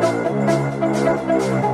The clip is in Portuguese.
Música